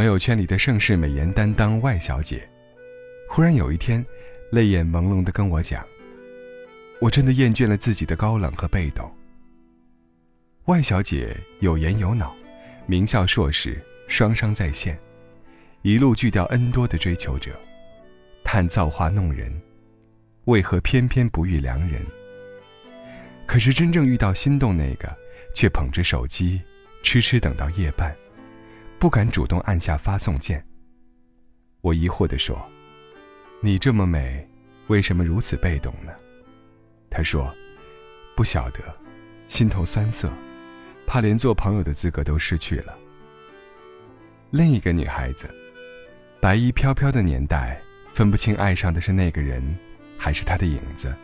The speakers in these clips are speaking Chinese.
朋友圈里的盛世美颜担当外小姐，忽然有一天，泪眼朦胧地跟我讲：“我真的厌倦了自己的高冷和被动。”外小姐有颜有脑，名校硕士，双商在线，一路拒掉 N 多的追求者，叹造化弄人，为何偏偏不遇良人？可是真正遇到心动那个，却捧着手机，痴痴等到夜半。不敢主动按下发送键。我疑惑地说：“你这么美，为什么如此被动呢？”他说：“不晓得，心头酸涩，怕连做朋友的资格都失去了。”另一个女孩子，白衣飘飘的年代，分不清爱上的是那个人，还是他的影子。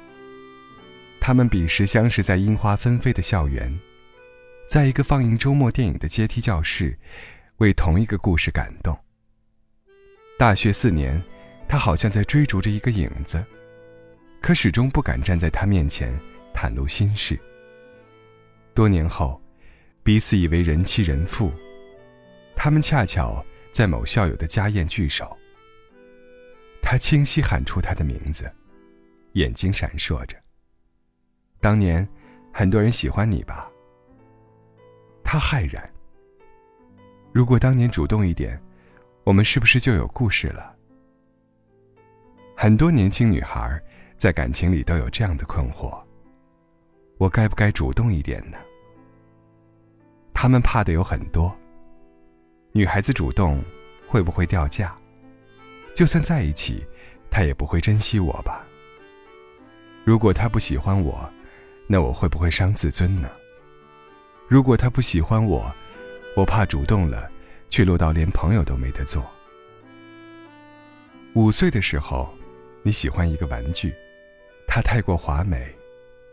他们彼时相识在樱花纷飞的校园，在一个放映周末电影的阶梯教室。为同一个故事感动。大学四年，他好像在追逐着一个影子，可始终不敢站在他面前袒露心事。多年后，彼此以为人妻人妇，他们恰巧在某校友的家宴聚首。他清晰喊出他的名字，眼睛闪烁着。当年，很多人喜欢你吧？他骇然。如果当年主动一点，我们是不是就有故事了？很多年轻女孩在感情里都有这样的困惑：我该不该主动一点呢？她们怕的有很多。女孩子主动会不会掉价？就算在一起，他也不会珍惜我吧？如果他不喜欢我，那我会不会伤自尊呢？如果他不喜欢我？我怕主动了，却落到连朋友都没得做。五岁的时候，你喜欢一个玩具，它太过华美，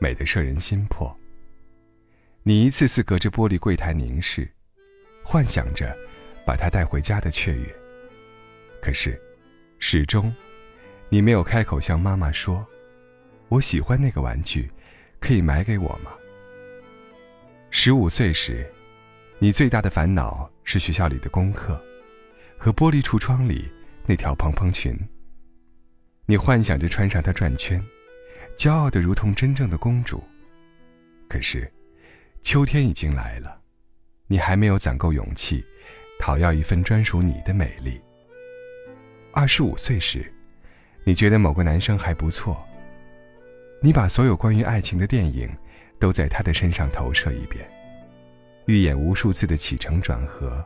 美得摄人心魄。你一次次隔着玻璃柜台凝视，幻想着把它带回家的雀跃。可是，始终，你没有开口向妈妈说：“我喜欢那个玩具，可以买给我吗？”十五岁时。你最大的烦恼是学校里的功课，和玻璃橱窗里那条蓬蓬裙。你幻想着穿上它转圈，骄傲的如同真正的公主。可是，秋天已经来了，你还没有攒够勇气，讨要一份专属你的美丽。二十五岁时，你觉得某个男生还不错，你把所有关于爱情的电影，都在他的身上投射一遍。预演无数次的起承转合，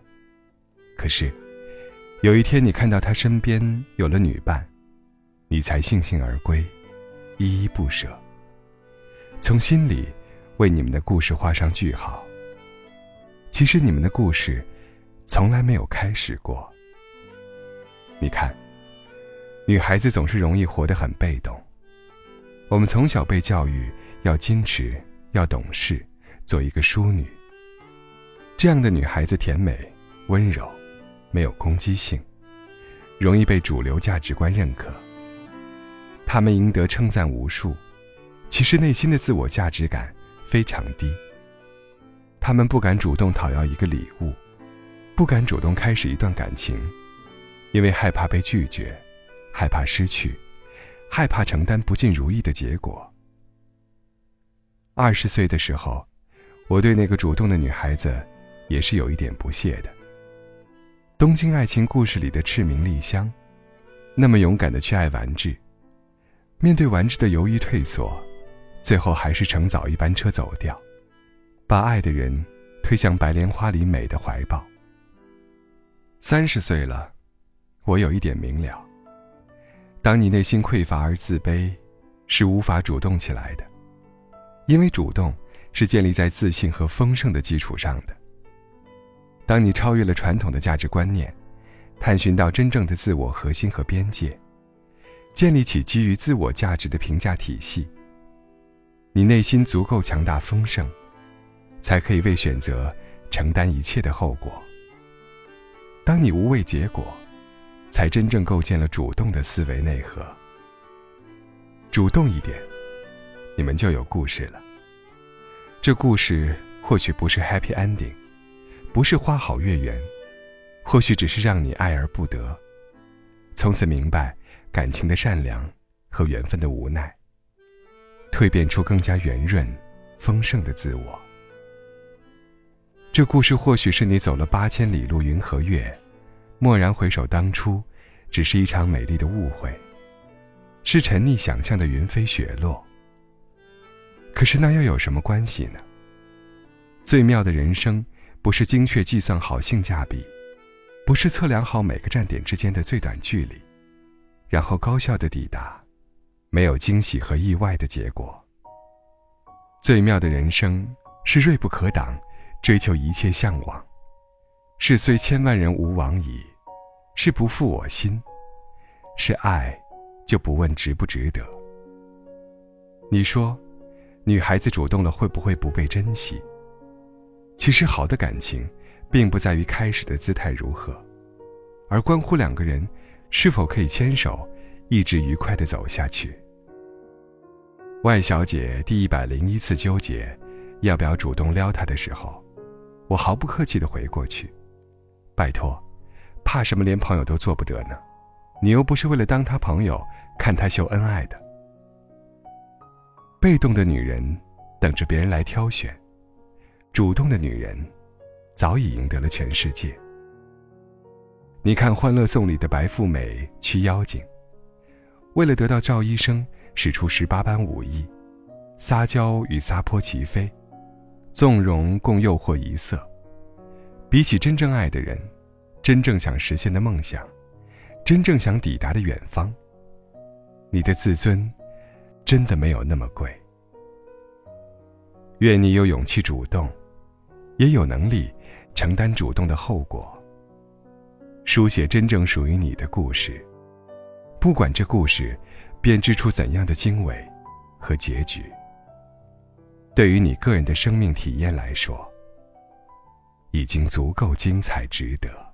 可是，有一天你看到他身边有了女伴，你才悻悻而归，依依不舍。从心里为你们的故事画上句号。其实你们的故事从来没有开始过。你看，女孩子总是容易活得很被动。我们从小被教育要矜持，要懂事，做一个淑女。这样的女孩子甜美、温柔，没有攻击性，容易被主流价值观认可。她们赢得称赞无数，其实内心的自我价值感非常低。她们不敢主动讨要一个礼物，不敢主动开始一段感情，因为害怕被拒绝，害怕失去，害怕承担不尽如意的结果。二十岁的时候，我对那个主动的女孩子。也是有一点不屑的。东京爱情故事里的赤名莉香，那么勇敢的去爱完治，面对完治的犹豫退缩，最后还是乘早一班车走掉，把爱的人推向白莲花里美的怀抱。三十岁了，我有一点明了：当你内心匮乏而自卑，是无法主动起来的，因为主动是建立在自信和丰盛的基础上的。当你超越了传统的价值观念，探寻到真正的自我核心和边界，建立起基于自我价值的评价体系，你内心足够强大丰盛，才可以为选择承担一切的后果。当你无畏结果，才真正构建了主动的思维内核。主动一点，你们就有故事了。这故事或许不是 happy ending。不是花好月圆，或许只是让你爱而不得，从此明白感情的善良和缘分的无奈，蜕变出更加圆润、丰盛的自我。这故事或许是你走了八千里路云和月，蓦然回首，当初只是一场美丽的误会，是沉溺想象的云飞雪落。可是那又有什么关系呢？最妙的人生，不是精确计算好性价比，不是测量好每个站点之间的最短距离，然后高效的抵达，没有惊喜和意外的结果。最妙的人生，是锐不可挡。追求一切向往，是虽千万人吾往矣，是不负我心，是爱，就不问值不值得。你说，女孩子主动了会不会不被珍惜？其实好的感情，并不在于开始的姿态如何，而关乎两个人是否可以牵手，一直愉快的走下去。外小姐第一百零一次纠结，要不要主动撩他的时候。我毫不客气的回过去，拜托，怕什么？连朋友都做不得呢？你又不是为了当他朋友，看他秀恩爱的。被动的女人等着别人来挑选，主动的女人早已赢得了全世界。你看《欢乐颂》里的白富美驱妖精，为了得到赵医生，使出十八般武艺，撒娇与撒泼齐飞。纵容共诱惑一色，比起真正爱的人，真正想实现的梦想，真正想抵达的远方，你的自尊真的没有那么贵。愿你有勇气主动，也有能力承担主动的后果，书写真正属于你的故事，不管这故事编织出怎样的经纬和结局。对于你个人的生命体验来说，已经足够精彩，值得。